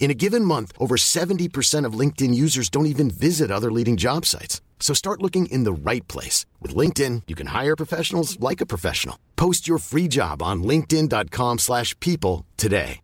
In a given month, over 70% of LinkedIn users don't even visit other leading job sites. So start looking in the right place. With LinkedIn, you can hire professionals like a professional. Post your free job on linkedin.com/people slash people today.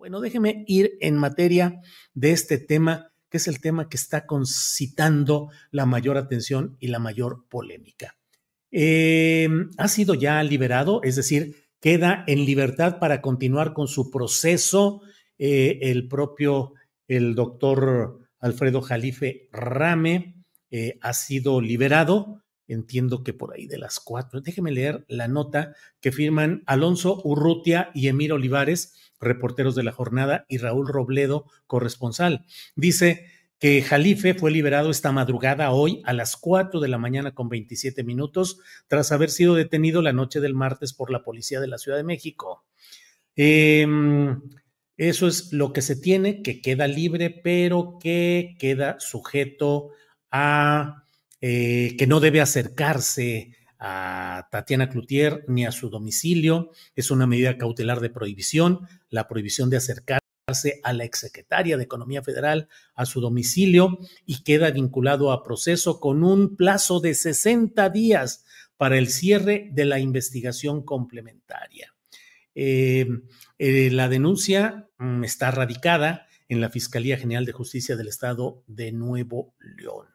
Bueno, déjeme ir en materia de este tema, que es el tema que está concitando la mayor atención y la mayor polémica. Eh, ha sido ya liberado, es decir, queda en libertad para continuar con su proceso eh, el propio, el doctor Alfredo Jalife Rame eh, ha sido liberado. Entiendo que por ahí de las cuatro. Déjeme leer la nota que firman Alonso Urrutia y Emir Olivares, reporteros de la jornada, y Raúl Robledo, corresponsal. Dice que Jalife fue liberado esta madrugada hoy a las 4 de la mañana con 27 minutos tras haber sido detenido la noche del martes por la policía de la Ciudad de México. Eh, eso es lo que se tiene, que queda libre, pero que queda sujeto a eh, que no debe acercarse a Tatiana Cloutier ni a su domicilio. Es una medida cautelar de prohibición, la prohibición de acercarse a la exsecretaria de Economía Federal a su domicilio y queda vinculado a proceso con un plazo de 60 días para el cierre de la investigación complementaria. Eh, eh, la denuncia mm, está radicada en la Fiscalía General de Justicia del Estado de Nuevo León.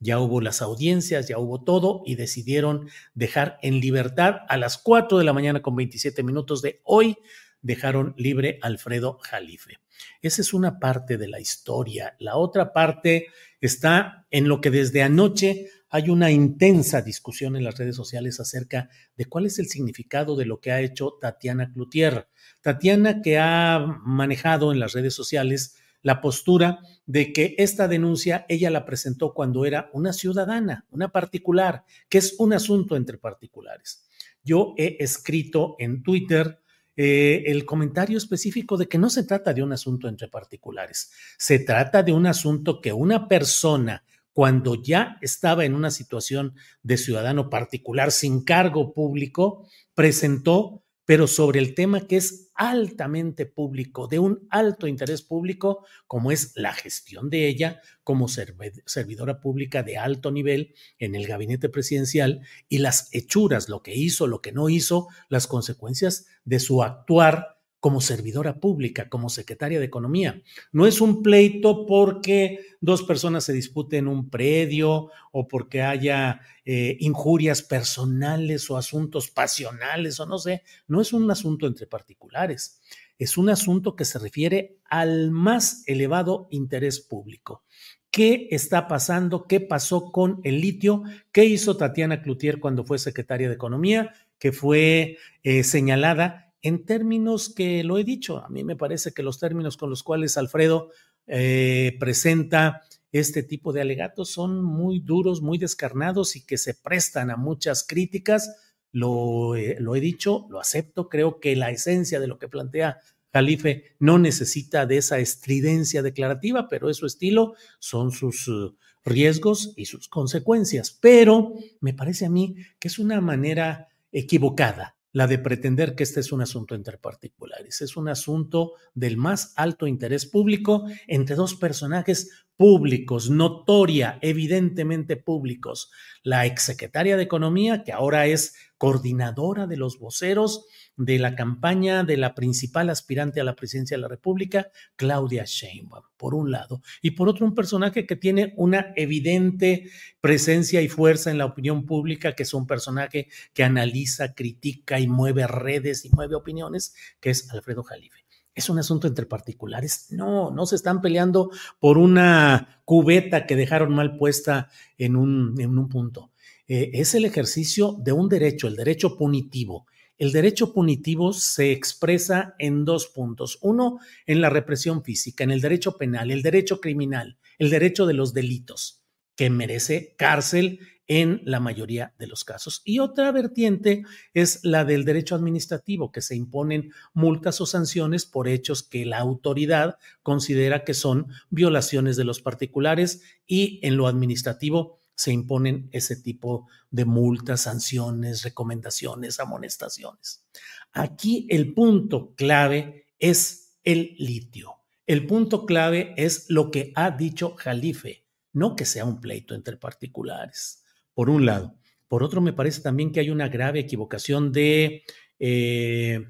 Ya hubo las audiencias, ya hubo todo y decidieron dejar en libertad a las 4 de la mañana con 27 minutos de hoy dejaron libre Alfredo Jalife. Esa es una parte de la historia. La otra parte está en lo que desde anoche hay una intensa discusión en las redes sociales acerca de cuál es el significado de lo que ha hecho Tatiana Cloutier. Tatiana que ha manejado en las redes sociales la postura de que esta denuncia ella la presentó cuando era una ciudadana, una particular, que es un asunto entre particulares. Yo he escrito en Twitter eh, el comentario específico de que no se trata de un asunto entre particulares, se trata de un asunto que una persona, cuando ya estaba en una situación de ciudadano particular sin cargo público, presentó pero sobre el tema que es altamente público, de un alto interés público, como es la gestión de ella como servidora pública de alto nivel en el gabinete presidencial y las hechuras, lo que hizo, lo que no hizo, las consecuencias de su actuar como servidora pública, como secretaria de Economía. No es un pleito porque dos personas se disputen un predio o porque haya eh, injurias personales o asuntos pasionales o no sé. No es un asunto entre particulares. Es un asunto que se refiere al más elevado interés público. ¿Qué está pasando? ¿Qué pasó con el litio? ¿Qué hizo Tatiana Cloutier cuando fue secretaria de Economía? Que fue eh, señalada en términos que lo he dicho, a mí me parece que los términos con los cuales Alfredo eh, presenta este tipo de alegatos son muy duros, muy descarnados y que se prestan a muchas críticas. Lo, lo he dicho, lo acepto, creo que la esencia de lo que plantea Jalife no necesita de esa estridencia declarativa, pero es su estilo, son sus uh, riesgos y sus consecuencias. Pero me parece a mí que es una manera equivocada la de pretender que este es un asunto entre particulares. Es un asunto del más alto interés público entre dos personajes públicos, notoria, evidentemente públicos. La exsecretaria de Economía, que ahora es coordinadora de los voceros de la campaña de la principal aspirante a la presidencia de la República, Claudia Sheinbaum, por un lado, y por otro un personaje que tiene una evidente presencia y fuerza en la opinión pública, que es un personaje que analiza, critica y mueve redes y mueve opiniones, que es Alfredo Jalife. ¿Es un asunto entre particulares? No, no se están peleando por una cubeta que dejaron mal puesta en un, en un punto. Eh, es el ejercicio de un derecho, el derecho punitivo. El derecho punitivo se expresa en dos puntos. Uno, en la represión física, en el derecho penal, el derecho criminal, el derecho de los delitos, que merece cárcel en la mayoría de los casos. Y otra vertiente es la del derecho administrativo, que se imponen multas o sanciones por hechos que la autoridad considera que son violaciones de los particulares y en lo administrativo se imponen ese tipo de multas, sanciones, recomendaciones, amonestaciones. Aquí el punto clave es el litio. El punto clave es lo que ha dicho Jalife, no que sea un pleito entre particulares, por un lado. Por otro, me parece también que hay una grave equivocación de eh,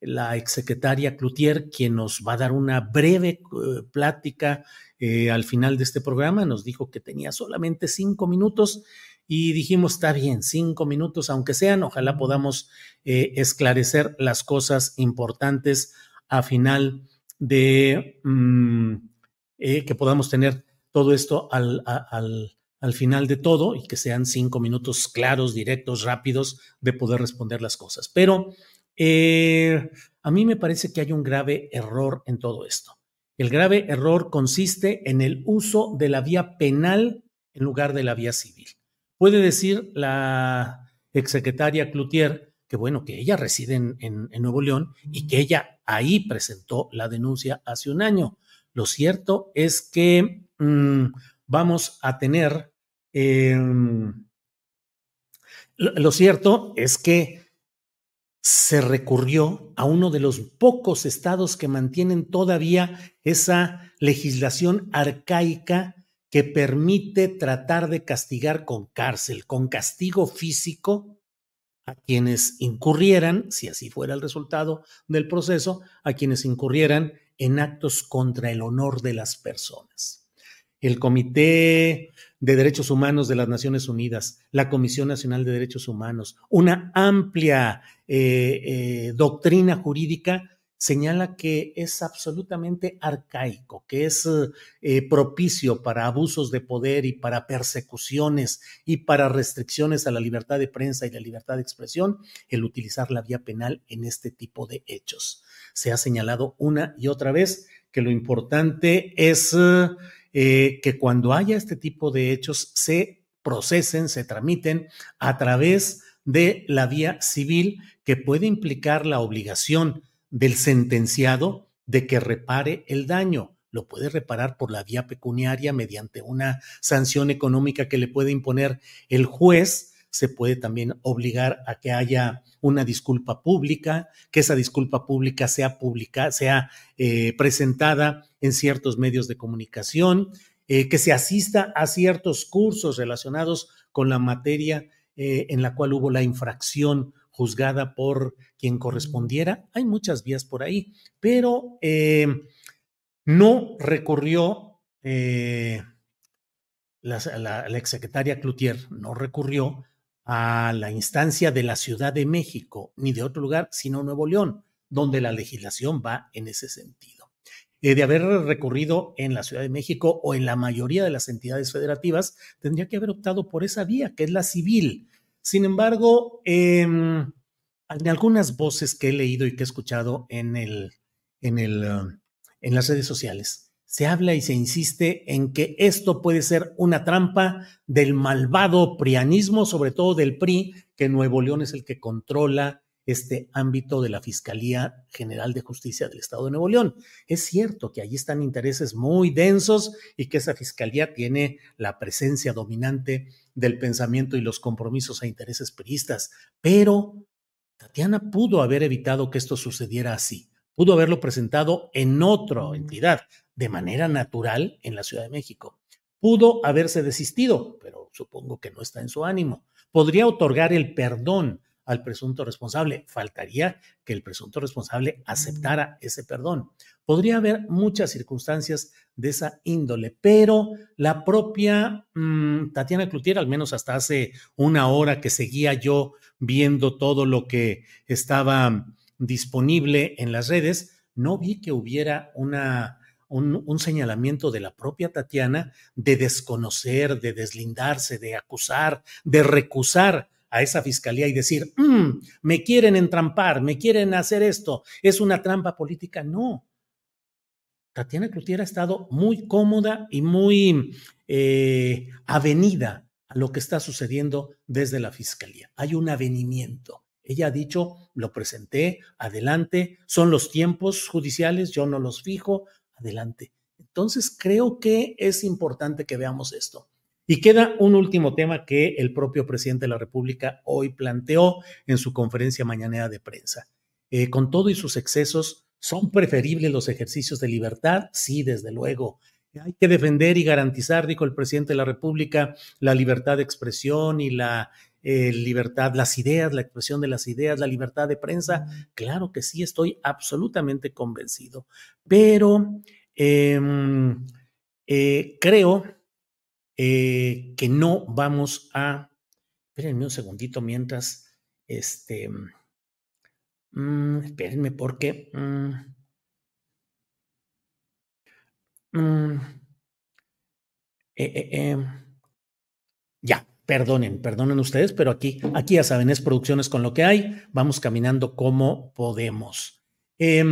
la exsecretaria Cloutier, quien nos va a dar una breve eh, plática eh, al final de este programa. Nos dijo que tenía solamente cinco minutos y dijimos, está bien, cinco minutos, aunque sean, ojalá podamos eh, esclarecer las cosas importantes a final de mm, que podamos tener todo esto al, al, al final de todo y que sean cinco minutos claros, directos, rápidos de poder responder las cosas. Pero eh, a mí me parece que hay un grave error en todo esto. El grave error consiste en el uso de la vía penal en lugar de la vía civil. Puede decir la exsecretaria Cloutier que bueno, que ella reside en, Nuevo León y que ella ahí presentó la denuncia hace un año. Lo cierto es que mm, vamos a tener, em, lo cierto es que se recurrió a uno de los pocos estados que mantienen todavía esa legislación arcaica que permite tratar de castigar con cárcel, con castigo físico a quienes incurrieran, si así fuera el resultado del proceso, a quienes incurrieran en actos contra el honor de las personas. El Comité de Derechos Humanos de las Naciones Unidas, la Comisión Nacional de Derechos Humanos, una amplia eh, eh, doctrina jurídica señala que es absolutamente arcaico, que es eh, propicio para abusos de poder y para persecuciones y para restricciones a la libertad de prensa y la libertad de expresión el utilizar la vía penal en este tipo de hechos. Se ha señalado una y otra vez que lo importante es eh, que cuando haya este tipo de hechos se procesen, se tramiten a través de la vía civil que puede implicar la obligación del sentenciado de que repare el daño. Lo puede reparar por la vía pecuniaria mediante una sanción económica que le puede imponer el juez. Se puede también obligar a que haya una disculpa pública, que esa disculpa pública sea publicada, sea eh, presentada en ciertos medios de comunicación, eh, que se asista a ciertos cursos relacionados con la materia eh, en la cual hubo la infracción juzgada por quien correspondiera. Hay muchas vías por ahí, pero no recurrió la, la, la exsecretaria Cloutier, no recurrió a la instancia de la Ciudad de México ni de otro lugar, sino Nuevo León, donde la legislación va en ese sentido. Eh, de haber recurrido en la Ciudad de México o en la mayoría de las entidades federativas, tendría que haber optado por esa vía, que es la civil. Sin embargo, eh, en algunas voces que he leído y que he escuchado en, el, en, el, uh, en las redes sociales, se habla y se insiste en que esto puede ser una trampa del malvado prianismo, sobre todo del PRI, que Nuevo León es el que controla este ámbito de la Fiscalía General de Justicia del Estado de Nuevo León. Es cierto que allí están intereses muy densos y que esa Fiscalía tiene la presencia dominante del pensamiento y los compromisos a intereses priistas, pero Tatiana pudo haber evitado que esto sucediera así. Pudo haberlo presentado en otra entidad, de manera natural en la Ciudad de México. Pudo haberse desistido, pero supongo que no está en su ánimo. Podría otorgar el perdón al presunto responsable. Faltaría que el presunto responsable aceptara ese perdón. Podría haber muchas circunstancias de esa índole, pero la propia mmm, Tatiana Cloutier, al menos hasta hace una hora que seguía yo viendo todo lo que estaba disponible en las redes, no vi que hubiera una un, señalamiento de la propia Tatiana de desconocer, de deslindarse, de acusar, de recusar a esa fiscalía y decir, mmm, me quieren entrampar, me quieren hacer esto, es una trampa política. No. Tatiana Cloutier ha estado muy cómoda y muy eh, avenida a lo que está sucediendo desde la fiscalía. Hay un avenimiento. Ella ha dicho, lo presenté, adelante, son los tiempos judiciales, yo no los fijo, adelante. Entonces, creo que es importante que veamos esto. Y queda un último tema que el propio presidente de la República hoy planteó en su conferencia mañanera de prensa. Eh, con todo y sus excesos, ¿son preferibles los ejercicios de libertad? Sí, desde luego. Hay que defender y garantizar, dijo el presidente de la República, la libertad de expresión y la eh, libertad, las ideas, la expresión de las ideas, la libertad de prensa. Claro que sí, estoy absolutamente convencido. Pero eh, eh, creo eh, que no vamos a. Espérenme un segundito mientras. Este. Mm, espérenme porque. Mm, mm, ya, perdonen, perdonen ustedes, pero aquí, aquí ya saben, es producciones con lo que hay. Vamos caminando como podemos. Eh,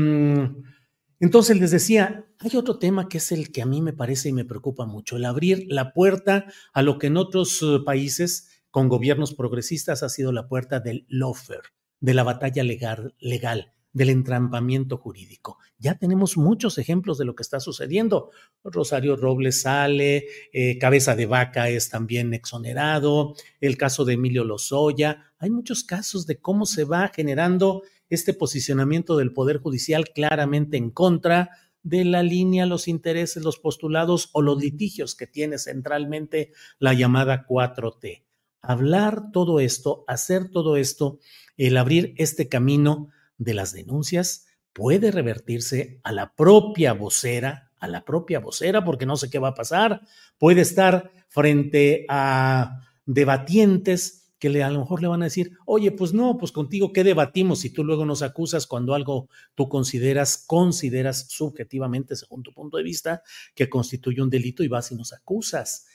entonces les decía, hay otro tema que es el que a mí me parece y me preocupa mucho, el abrir la puerta a lo que en otros eh, países con gobiernos progresistas ha sido la puerta del lawfare, de la batalla legal, legal, del entrampamiento jurídico. Ya tenemos muchos ejemplos de lo que está sucediendo. Rosario Robles sale, eh, Cabeza de Vaca es también exonerado, el caso de Emilio Lozoya. Hay muchos casos de cómo se va generando este posicionamiento del Poder Judicial claramente en contra de la línea, los intereses, los postulados o los litigios que tiene centralmente la llamada 4T. Hablar todo esto, hacer todo esto, el abrir este camino de las denuncias puede revertirse a la propia vocera, a la propia vocera, porque no sé qué va a pasar, puede estar frente a debatientes que le, a lo mejor le van a decir, oye, pues no, pues contigo, ¿qué debatimos si tú luego nos acusas cuando algo tú consideras, consideras subjetivamente, según tu punto de vista, que constituye un delito y vas y nos acusas?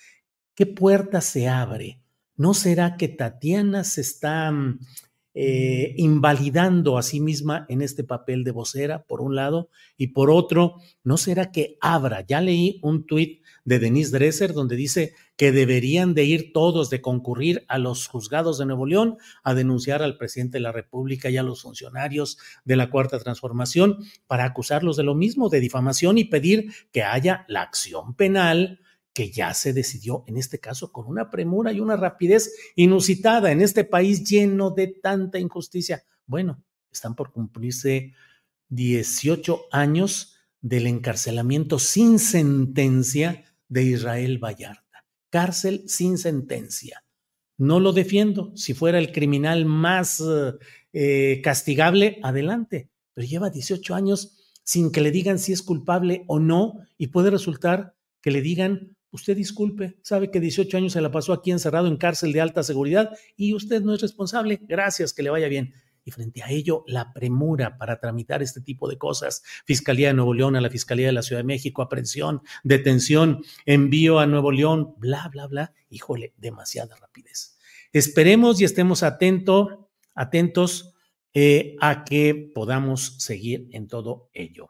¿Qué puerta se abre? ¿No será que Tatiana se está mm, eh, invalidando a sí misma en este papel de vocera, por un lado, y por otro, ¿no será que abra? Ya leí un tuit de Denise Dresser donde dice que deberían de ir todos, de concurrir a los juzgados de Nuevo León a denunciar al presidente de la República y a los funcionarios de la Cuarta Transformación para acusarlos de lo mismo, de difamación y pedir que haya la acción penal que ya se decidió en este caso con una premura y una rapidez inusitada en este país lleno de tanta injusticia. Bueno, están por cumplirse 18 años del encarcelamiento sin sentencia de Israel Vallarta. Cárcel sin sentencia. No lo defiendo. Si fuera el criminal más eh, castigable, adelante. Pero lleva 18 años sin que le digan si es culpable o no y puede resultar que le digan, usted disculpe, sabe que 18 años se la pasó aquí encerrado en cárcel de alta seguridad y usted no es responsable, gracias, que le vaya bien. Y frente a ello, la premura para tramitar este tipo de cosas. Fiscalía de Nuevo León a la Fiscalía de la Ciudad de México, aprehensión, detención, envío a Nuevo León, bla, bla, bla. Híjole, demasiada rapidez. Esperemos y estemos atento, atentos eh, a que podamos seguir en todo ello.